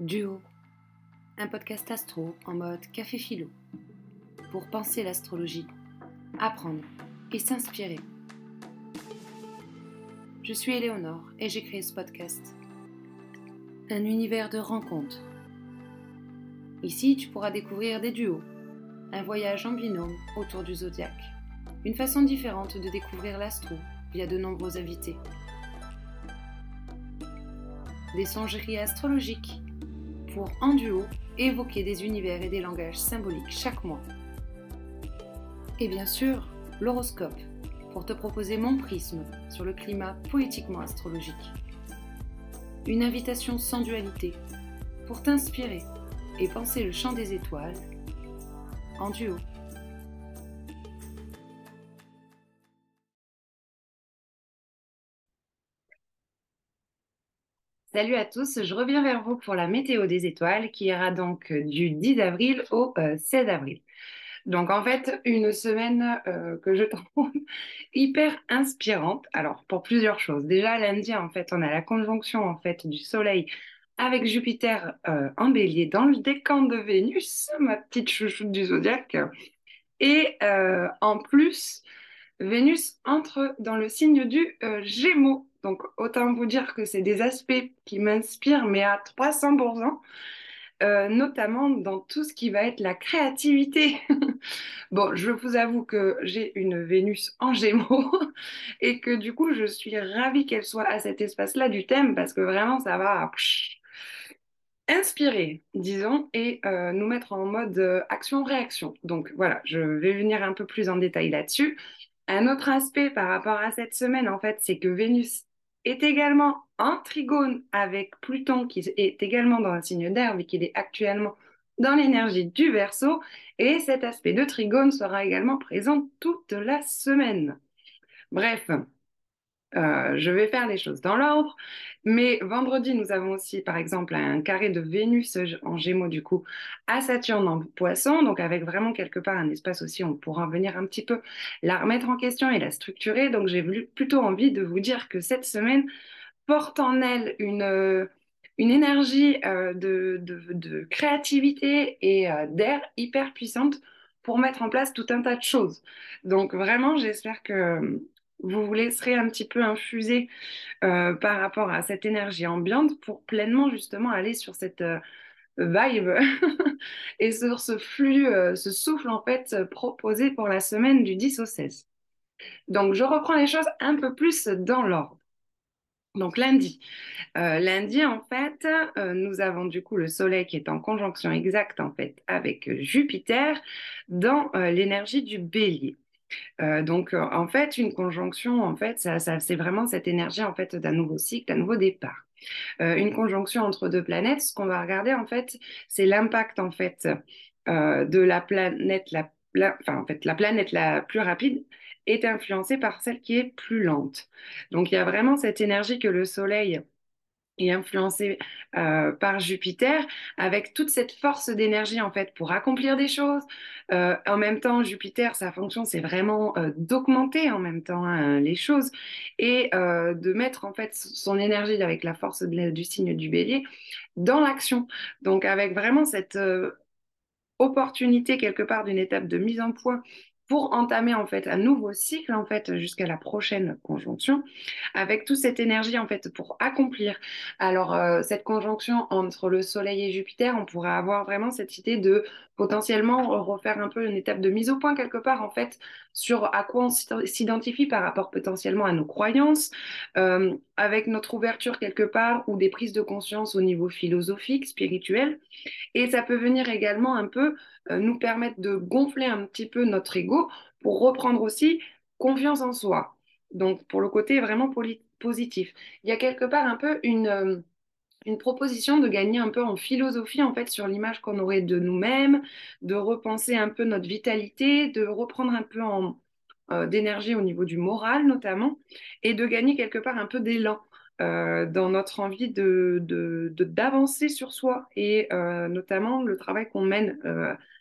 Duo, un podcast astro en mode café philo, pour penser l'astrologie, apprendre et s'inspirer. Je suis Éléonore et j'ai créé ce podcast. Un univers de rencontres. Ici, tu pourras découvrir des duos, un voyage en binôme autour du zodiaque, une façon différente de découvrir l'astro via de nombreux invités. Des songeries astrologiques pour, en duo, évoquer des univers et des langages symboliques chaque mois. Et bien sûr, l'horoscope, pour te proposer mon prisme sur le climat poétiquement astrologique. Une invitation sans dualité, pour t'inspirer et penser le chant des étoiles en duo. Salut à tous, je reviens vers vous pour la météo des étoiles qui ira donc du 10 avril au 16 avril. Donc en fait, une semaine euh, que je trouve hyper inspirante. Alors pour plusieurs choses. Déjà lundi en fait, on a la conjonction en fait du soleil avec Jupiter euh, en bélier dans le décan de Vénus, ma petite chouchoute du zodiaque. Et euh, en plus, Vénus entre dans le signe du Gémeaux. Donc, autant vous dire que c'est des aspects qui m'inspirent, mais à 300%, euh, notamment dans tout ce qui va être la créativité. bon, je vous avoue que j'ai une Vénus en gémeaux et que du coup, je suis ravie qu'elle soit à cet espace-là du thème parce que vraiment, ça va inspirer, disons, et euh, nous mettre en mode euh, action-réaction. Donc voilà, je vais venir un peu plus en détail là-dessus. Un autre aspect par rapport à cette semaine, en fait, c'est que Vénus est également en trigone avec Pluton qui est également dans un signe d'air et qui est actuellement dans l'énergie du Verseau et cet aspect de trigone sera également présent toute la semaine. Bref, euh, je vais faire les choses dans l'ordre. Mais vendredi, nous avons aussi, par exemple, un carré de Vénus en Gémeaux, du coup, à Saturne en Poisson. Donc, avec vraiment quelque part un espace aussi, on pourra venir un petit peu la remettre en question et la structurer. Donc, j'ai plutôt envie de vous dire que cette semaine porte en elle une, euh, énergie euh, de, créativité et d'air hyper puissante pour mettre en place tout un tas de choses. Donc, vraiment, j'espère que vous vous laisserez un petit peu infuser euh, par rapport à cette énergie ambiante pour pleinement justement aller sur cette euh, vibe et sur ce flux, euh, ce souffle en fait proposé pour la semaine du 10 au 16. Donc je reprends les choses un peu plus dans l'ordre. Donc lundi. lundi, en fait, nous avons du coup le Soleil qui est en conjonction exacte en fait avec Jupiter dans l'énergie du bélier. Euh, donc, euh, en fait, une conjonction, en fait, ça, c'est vraiment cette énergie en fait d'un nouveau cycle, d'un nouveau départ. Euh, une conjonction entre deux planètes, ce qu'on va regarder en fait, c'est l'impact en fait de la planète la, enfin, en fait, la planète la plus rapide est influencée par celle qui est plus lente. Donc, il y a vraiment cette énergie que le Soleil influencé euh, par Jupiter, avec toute cette force d'énergie en fait pour accomplir des choses. Euh, en même temps, Jupiter, sa fonction, c'est vraiment euh, d'augmenter en même temps hein, les choses et de mettre en fait son énergie avec la force du signe du Bélier dans l'action. Donc avec vraiment cette opportunité quelque part d'une étape de mise en point pour entamer en fait un nouveau cycle en fait jusqu'à la prochaine conjonction avec toute cette énergie en fait pour accomplir. Alors euh, cette conjonction entre le Soleil et Jupiter, on pourrait avoir vraiment cette idée de potentiellement refaire un peu une étape de mise au point quelque part en fait sur à quoi on s'identifie par rapport potentiellement à nos croyances, euh, avec notre ouverture quelque part ou des prises de conscience au niveau philosophique, spirituel. Et ça peut venir également un peu euh, nous permettre de gonfler un petit peu notre ego pour reprendre aussi confiance en soi. Donc pour le côté vraiment positif. Il y a quelque part un peu une... Une proposition de gagner un peu en philosophie en fait sur l'image qu'on aurait de nous-mêmes, de repenser un peu notre vitalité, de reprendre un peu euh, d'énergie au niveau du moral notamment, et de gagner quelque part un peu d'élan euh, dans notre envie de, d'avancer sur soi et euh, notamment le travail qu'on mène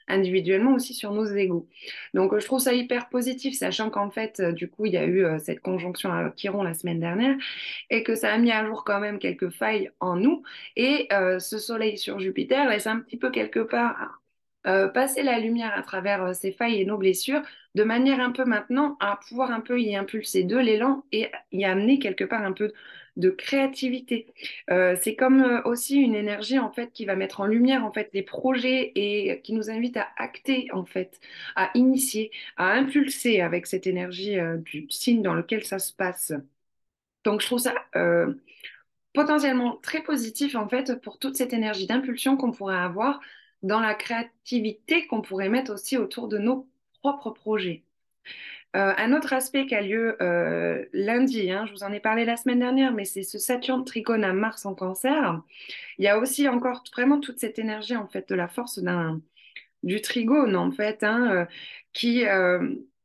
individuellement aussi sur nos égaux. Donc je trouve ça hyper positif, sachant qu'en fait, du coup, il y a eu cette conjonction à Chiron la semaine dernière et que ça a mis à jour quand même quelques failles en nous. Et ce soleil sur Jupiter laisse un petit peu quelque part passer la lumière à travers ces failles et nos blessures de manière un peu maintenant à pouvoir un peu y impulser de l'élan et y amener quelque part un peu de créativité. Euh, c'est comme euh, aussi une énergie en fait qui va mettre en lumière en fait les projets et qui nous invite à acter en fait, à initier, à impulser avec cette énergie euh, du signe dans lequel ça se passe. Donc je trouve ça potentiellement très positif en fait pour toute cette énergie d'impulsion qu'on pourrait avoir dans la créativité qu'on pourrait mettre aussi autour de nos propres projets. Euh, un autre aspect qui a lieu euh, lundi, hein, je vous en ai parlé la semaine dernière, mais c'est ce Saturne tricône à Mars en cancer. Il y a aussi encore vraiment toute cette énergie en fait de la force d'un du trigone en fait, hein, euh, qui,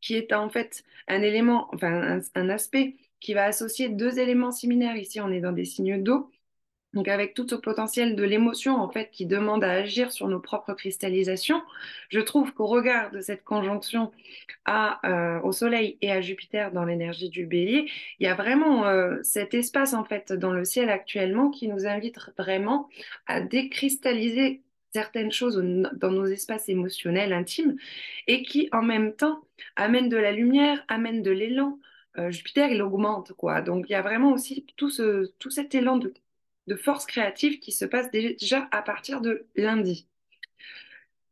qui est en fait un élément, enfin un, aspect qui va associer deux éléments similaires. Ici, on est dans des signes d'eau donc avec tout ce potentiel de l'émotion en fait qui demande à agir sur nos propres cristallisations, je trouve qu'au regard de cette conjonction à, euh, au Soleil et à Jupiter dans l'énergie du Bélier, il y a vraiment euh, cet espace en fait dans le ciel actuellement qui nous invite vraiment à décristalliser certaines choses dans nos espaces émotionnels intimes et qui en même temps amène de la lumière, amène de l'élan. Euh, Jupiter, il augmente, quoi. Donc, il y a vraiment aussi tout, ce, tout cet élan de de force créative qui se passe déjà à partir de lundi.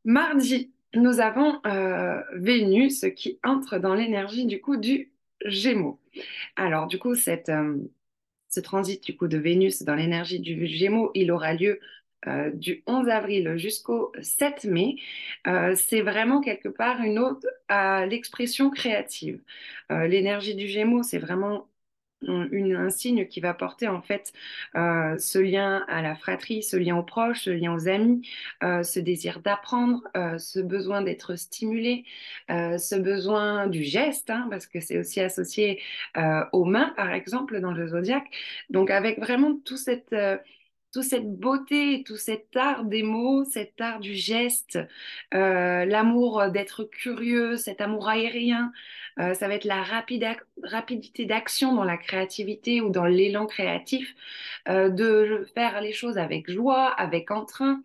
Mardi, nous avons euh, Vénus qui entre dans l'énergie du coup du Gémeaux. Alors du coup, cette, euh, ce transit du coup de Vénus dans l'énergie du Gémeaux, il aura lieu euh, du 11 avril jusqu'au 7 mai, c'est vraiment quelque part une ode à l'expression créative. L'énergie du Gémeaux, c'est vraiment un signe qui va porter en fait euh, ce lien à la fratrie, ce lien aux proches, ce lien aux amis, euh, ce désir d'apprendre, euh, ce besoin d'être stimulé, ce besoin du geste, hein, parce que c'est aussi associé aux mains, par exemple, dans le zodiaque. Donc avec vraiment tout cette toute cette beauté, tout cet art des mots, cet art du geste, l'amour d'être curieux, cet amour aérien, euh, ça va être la rapidité d'action dans la créativité ou dans l'élan créatif, euh, de faire les choses avec joie, avec entrain.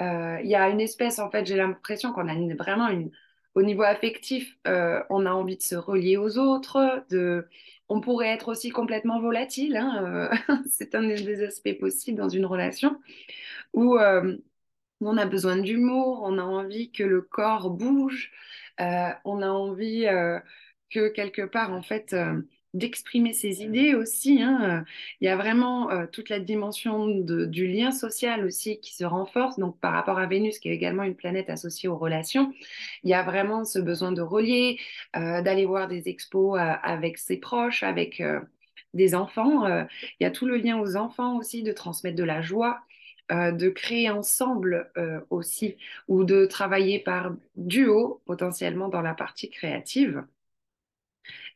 Euh, il y a une espèce, en fait, j'ai l'impression qu'on a vraiment une, au niveau affectif, on a envie de se relier aux autres, de, on pourrait être aussi complètement volatile. Hein, c'est un des aspects possibles dans une relation où on a besoin d'humour, on a envie que le corps bouge, on a envie que quelque part, en fait, euh, d'exprimer ses idées aussi. Hein, euh, il y a vraiment euh, toute la dimension du lien social aussi qui se renforce. Donc, par rapport à Vénus, qui est également une planète associée aux relations, il y a vraiment ce besoin de relier, d'aller voir des expos avec ses proches, avec des enfants. il y a tout le lien aux enfants aussi, de transmettre de la joie. de créer ensemble aussi ou de travailler par duo potentiellement dans la partie créative.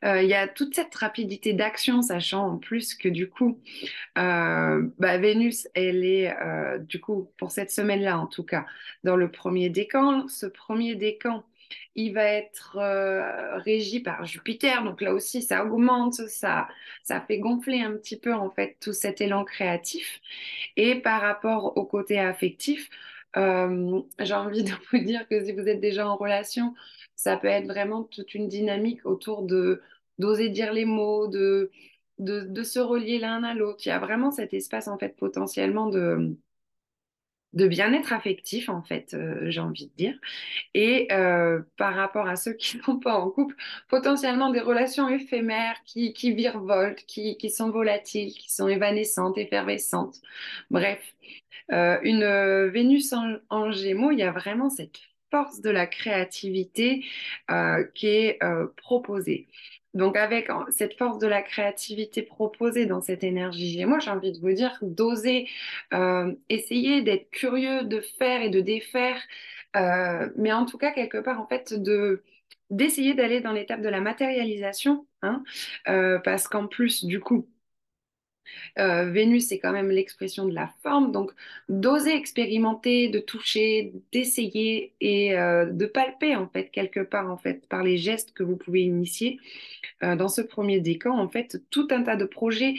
Euh, il y a toute cette rapidité d'action, sachant en plus que du coup, euh, bah, Vénus, elle est, euh, du coup, pour cette semaine-là en tout cas, dans le premier décan. Ce premier décan, il va être régi par Jupiter, donc là aussi, ça augmente, ça, ça fait gonfler un petit peu en fait tout cet élan créatif. Et par rapport au côté affectif, j'ai envie de vous dire que si vous êtes déjà en relation, ça peut être vraiment toute une dynamique autour de d'oser dire les mots, de, de, se relier l'un à l'autre. Il y a vraiment cet espace, en fait, potentiellement de, de bien-être affectif, en fait, euh, j'ai envie de dire. Et euh, par rapport à ceux qui ne sont pas en couple, potentiellement des relations éphémères qui, qui virevoltent, qui, qui sont volatiles, qui sont évanescentes, effervescentes. Bref, euh, une Vénus en, en, Gémeaux, il y a vraiment cette force de la créativité qui est proposée. Donc avec cette force de la créativité proposée dans cette énergie moi j'ai envie de vous dire d'oser euh, essayer d'être curieux, de faire et de défaire, euh, mais en tout cas quelque part en fait de d'essayer d'aller dans l'étape de la matérialisation, hein, euh, parce qu'en plus du coup Euh, Vénus, c'est quand même l'expression de la forme, donc d'oser expérimenter, de toucher, d'essayer et euh, de palper en fait quelque part en fait par les gestes que vous pouvez initier euh, dans ce premier décan en fait tout un tas de projets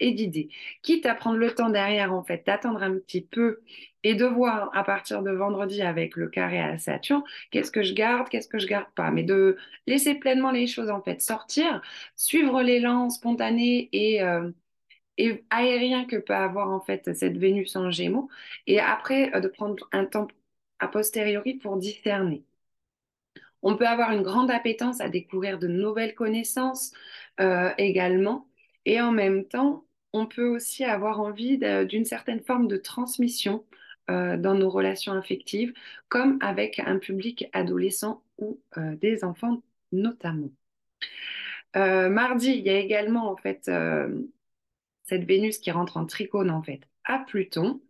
et d'idées, quitte à prendre le temps derrière en fait d'attendre un petit peu et de voir à partir de vendredi avec le carré à Saturne, qu'est-ce que je garde, qu'est-ce que je garde pas, mais de laisser pleinement les choses en fait sortir, suivre l'élan spontané et et aérien que peut avoir en fait cette Vénus en Gémeaux, et après euh, de prendre un temps a posteriori pour discerner. On peut avoir une grande appétence à découvrir de nouvelles connaissances euh, également, et en même temps, on peut aussi avoir envie d'une certaine forme de transmission euh, dans nos relations affectives, comme avec un public adolescent ou des enfants notamment. mardi, il y a également en fait cette Vénus qui rentre en tricône en fait à Pluton.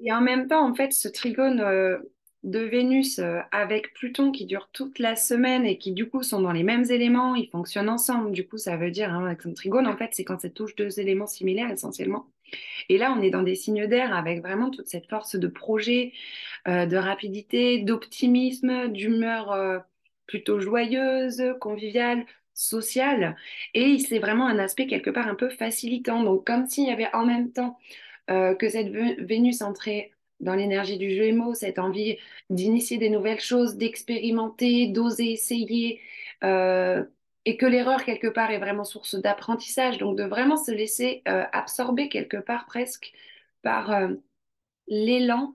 Et en même temps, en fait, ce trigone euh, de Vénus euh, avec Pluton qui dure toute la semaine et qui du coup sont dans les mêmes éléments, ils fonctionnent ensemble. Du coup, ça veut dire hein, avec un trigone, en fait, c'est quand ça touche deux éléments similaires essentiellement. Et là, on est dans des signes d'air avec vraiment toute cette force de projet, euh, de rapidité, d'optimisme, d'humeur plutôt joyeuse, conviviale, social. Et c'est vraiment un aspect quelque part un peu facilitant. Donc comme s'il y avait en même temps euh, que cette Vénus entrait dans l'énergie du Gémeaux, cette envie d'initier des nouvelles choses, d'expérimenter, d'oser essayer, euh, et que l'erreur quelque part est vraiment source d'apprentissage, donc de vraiment se laisser euh, absorber quelque part presque par l'élan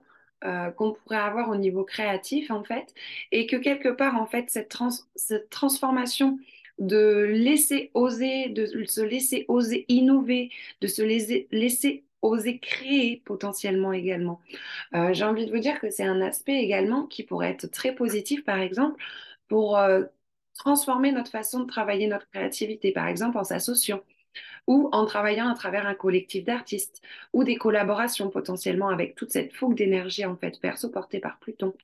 qu'on pourrait avoir au niveau créatif en fait, et que quelque part en fait cette transformation de laisser oser, de se laisser oser innover, de se laisser, oser créer potentiellement également. Euh, j'ai envie de vous dire que c'est un aspect également qui pourrait être très positif, par exemple, pour euh, transformer notre façon de travailler notre créativité, par exemple en s'associant ou en travaillant à travers un collectif d'artistes ou des collaborations potentiellement avec toute cette fougue d'énergie en fait perso portée par Pluton.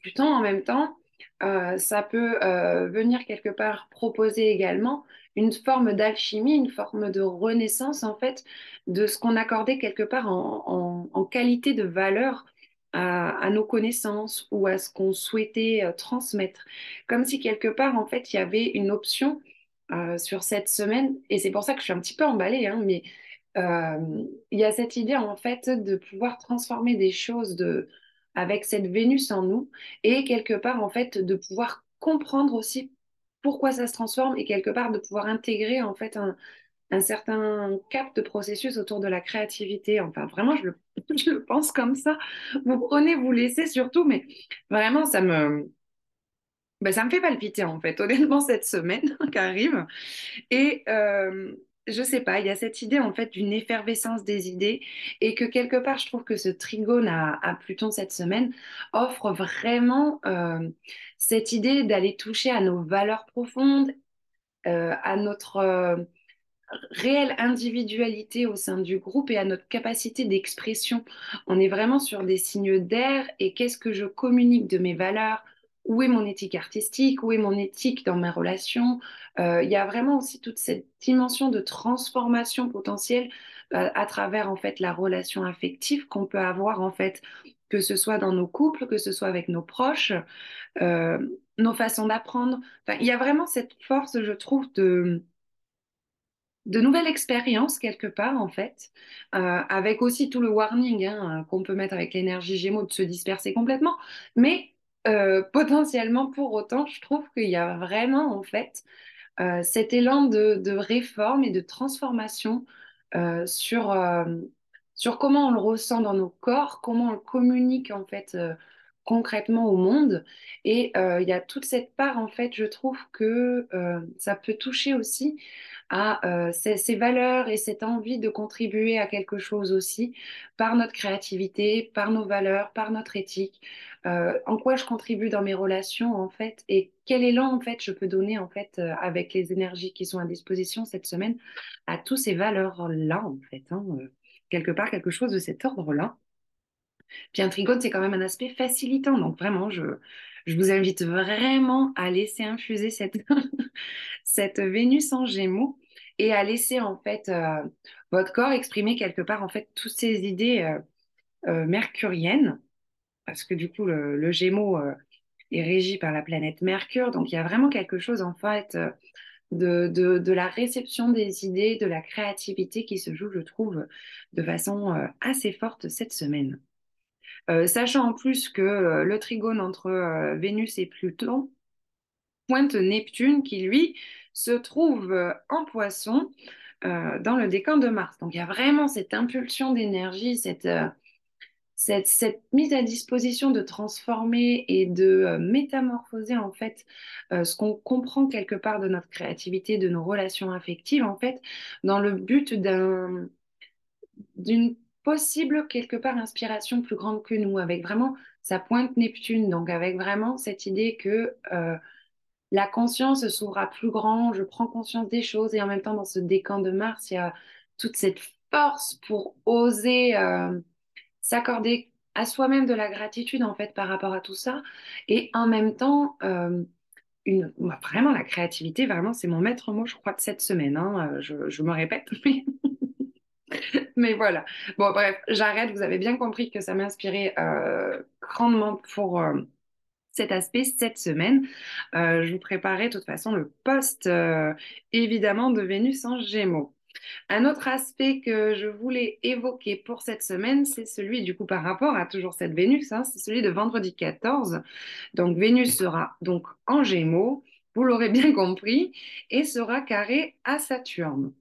Pluton en même temps, ça peut euh, venir quelque part proposer également une forme d'alchimie, une forme de renaissance en fait de ce qu'on accordait quelque part en, qualité de valeur à, nos connaissances ou à ce qu'on souhaitait euh, transmettre. Comme si quelque part en fait il y avait une option sur cette semaine et c'est pour ça que je suis un petit peu emballée, hein, mais il y a cette idée en fait de pouvoir transformer des choses de avec cette Vénus en nous et quelque part en fait de pouvoir comprendre aussi pourquoi ça se transforme et quelque part de pouvoir intégrer en fait un, certain cap de processus autour de la créativité. Enfin, vraiment, je le, pense comme ça. Vous prenez, vous laissez surtout, mais vraiment, ça me, ben, ça me fait palpiter en fait, honnêtement, cette semaine qui arrive. Et, euh, je sais pas, il y a cette idée en fait d'une effervescence des idées et que quelque part, je trouve que ce trigone à, Pluton cette semaine offre vraiment euh, cette idée d'aller toucher à nos valeurs profondes, euh, à notre euh, réelle individualité au sein du groupe et à notre capacité d'expression. On est vraiment sur des signes d'air et qu'est-ce que je communique de mes valeurs, où est mon éthique artistique, où est mon éthique dans mes relations. Euh, il y a vraiment aussi toute cette dimension de transformation potentielle euh, à travers en fait la relation affective qu'on peut avoir en fait, que ce soit dans nos couples, que ce soit avec nos proches, euh, nos façons d'apprendre. Il y a vraiment cette force, je trouve, de de nouvelles expériences quelque part en fait, avec aussi tout le warning hein, qu'on peut mettre avec l'énergie Gémeaux de se disperser complètement, mais euh, potentiellement pour autant, je trouve qu'il y a vraiment en fait euh, cet élan de, réforme et de transformation euh, sur, sur comment on le ressent dans nos corps, comment on le communique en fait concrètement au monde. Et il y a toute cette part en fait, je trouve que ça peut toucher aussi à ces, ces, valeurs et cette envie de contribuer à quelque chose aussi par notre créativité, par nos valeurs, par notre éthique. Euh, en quoi je contribue dans mes relations en fait et quel élan en fait je peux donner en fait euh, avec les énergies qui sont à disposition cette semaine à tous ces valeurs là en fait hein, euh, quelque part quelque chose de cet ordre là puis un trigone c'est quand même un aspect facilitant. Donc vraiment je vous invite vraiment à laisser infuser cette, Vénus en Gémeaux et à laisser en fait votre corps exprimer quelque part en fait toutes ces idées mercuriennes. Parce que du coup le, le Gémeaux est régi par la planète Mercure. Donc il y a vraiment quelque chose en fait de, la réception des idées, de la créativité qui se joue, je trouve, de façon euh, assez forte cette semaine. Euh, sachant en plus que euh, le trigone entre Vénus et Pluton pointe Neptune qui, lui, se trouve en poisson dans le décan de Mars. Donc il y a vraiment cette impulsion d'énergie, cette mise à disposition de transformer et de euh, métamorphoser en fait euh, ce qu'on comprend quelque part de notre créativité, de nos relations affectives en fait, dans le but d'un d'une possible quelque part inspiration plus grande que nous, avec vraiment sa pointe Neptune, donc avec vraiment cette idée que euh, la conscience s'ouvre à plus grand, je prends conscience des choses et en même temps dans ce décan de Mars, il y a toute cette force pour oser s'accorder à soi-même de la gratitude en fait par rapport à tout ça. Et en même temps euh, vraiment la créativité vraiment c'est mon maître mot je crois de cette semaine hein, euh, je, me répète mais... voilà bon bref j'arrête vous avez bien compris que ça m'inspirait euh, grandement pour cet aspect cette semaine je vous préparais de toute façon le poste évidemment de Vénus en Gémeaux un autre aspect que je voulais évoquer pour cette semaine, c'est celui du coup par rapport à toujours cette Vénus, hein, c'est celui de vendredi 14. Donc Vénus sera donc en Gémeaux, vous l'aurez bien compris, et sera carré à Saturne.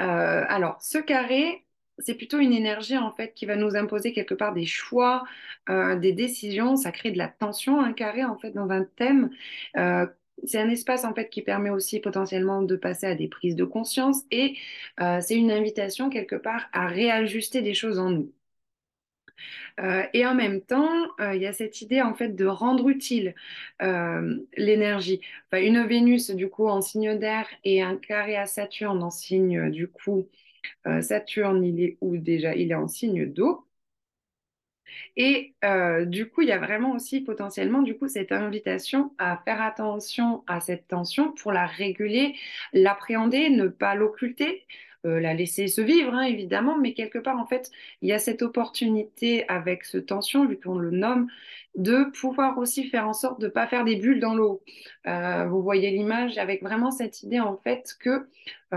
Euh, alors ce carré, c'est plutôt une énergie en fait qui va nous imposer quelque part des choix, euh, des décisions. Ça crée de la tension, un carré en fait dans un thème. Euh, c'est un espace en fait qui permet aussi potentiellement de passer à des prises de conscience et c'est une invitation quelque part à réajuster des choses en nous. Euh, et en même temps, euh, il y a cette idée en fait de rendre utile l'énergie. une Vénus du coup en signe d'air et un carré à Saturne en signe du coup Saturne il est où déjà? Il est en signe d'eau. Et euh, du coup, il y a vraiment aussi potentiellement du coup cette invitation à faire attention à cette tension pour la réguler, l'appréhender, ne pas l'occulter, euh, la laisser se vivre hein, évidemment, mais quelque part en fait, il y a cette opportunité avec ce tension, vu qu'on le nomme, de pouvoir aussi faire en sorte de ne pas faire des bulles dans l'eau. Euh, vous voyez l'image avec vraiment cette idée en fait que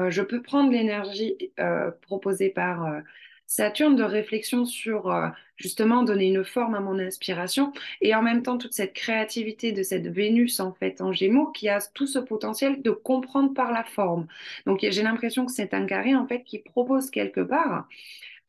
je peux prendre l'énergie proposée par Saturne de réflexion sur euh, justement donner une forme à mon inspiration et en même temps toute cette créativité de cette Vénus en fait en Gémeaux qui a tout ce potentiel de comprendre par la forme. Donc j'ai l'impression que c'est un carré en fait qui propose quelque part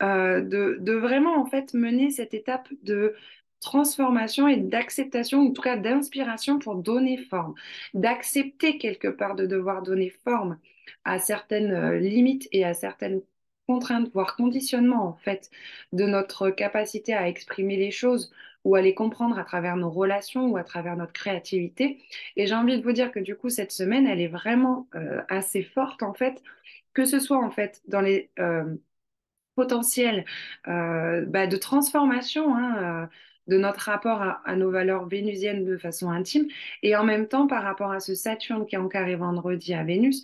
euh, de, de, vraiment en fait mener cette étape de transformation et d'acceptation, en tout cas d'inspiration pour donner forme, d'accepter quelque part de devoir donner forme à certaines euh, limites et à certaines contrainte, voire conditionnement en fait, de notre capacité à exprimer les choses ou à les comprendre à travers nos relations ou à travers notre créativité. Et j'ai envie de vous dire que du coup, cette semaine, elle est vraiment euh, assez forte en fait, que ce soit en fait dans les euh, potentiels euh, bah, de transformation. Hein, de notre rapport à, à, nos valeurs vénusiennes de façon intime, et en même temps par rapport à ce Saturne qui est en carré vendredi à Vénus,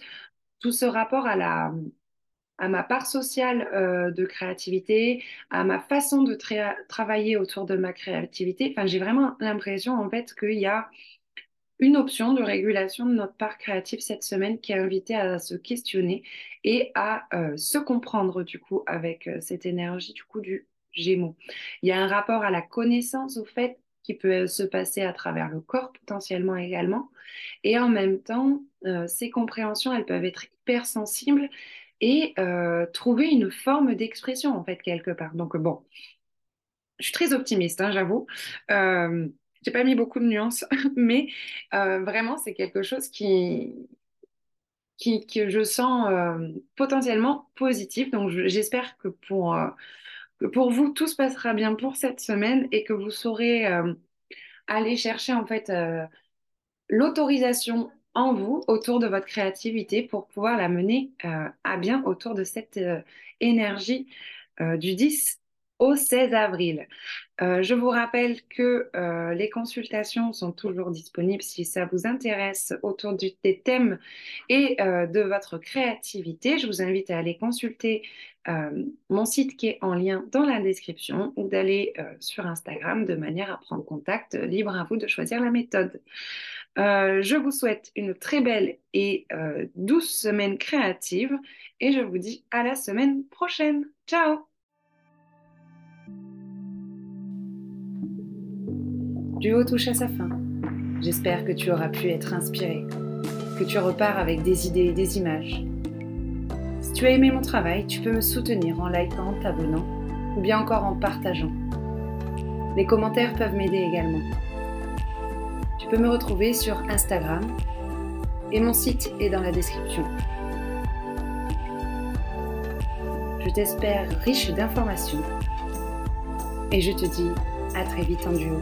tout ce rapport à la, à ma part sociale euh, de créativité, à ma façon de travailler autour de ma créativité. Enfin, j'ai vraiment l'impression en fait qu'il y a une option de régulation de notre part créative cette semaine qui est invitée à se questionner et à euh, se comprendre du coup avec euh, cette énergie du coup du Gémeaux. Il y a un rapport à la connaissance au fait qui peut se passer à travers le corps potentiellement également. Et en même temps, ces compréhensions, elles peuvent être hyper sensibles et euh, trouver une forme d'expression, en fait, quelque part. Donc, bon, je suis très optimiste, hein, j'avoue. Euh, j'ai pas mis beaucoup de nuances, mais euh, vraiment, c'est quelque chose qui, qui, que je sens euh, potentiellement positif. Donc, j'espère que pour, que pour vous, tout se passera bien pour cette semaine et que vous saurez aller chercher, en fait, l'autorisation en vous autour de votre créativité pour pouvoir la mener euh, à bien autour de cette euh, énergie euh, du 10 au 16 avril. Je vous rappelle que les consultations sont toujours disponibles si ça vous intéresse autour des thèmes et de votre créativité. Je vous invite à aller consulter mon site qui est en lien dans la description ou d'aller sur Instagram de manière à prendre contact. Libre à vous de choisir la méthode. Je vous souhaite une très belle et douce semaine créative et je vous dis à la semaine prochaine. Ciao Duo touche à sa fin. J'espère que tu auras pu être inspiré, que tu repars avec des idées et des images. Si tu as aimé mon travail, tu peux me soutenir en likant, t'abonnant ou bien encore en partageant. Les commentaires peuvent m'aider également. Tu peux me retrouver sur Instagram et mon site est dans la description. Je t'espère riche d'informations et je te dis à très vite en duo.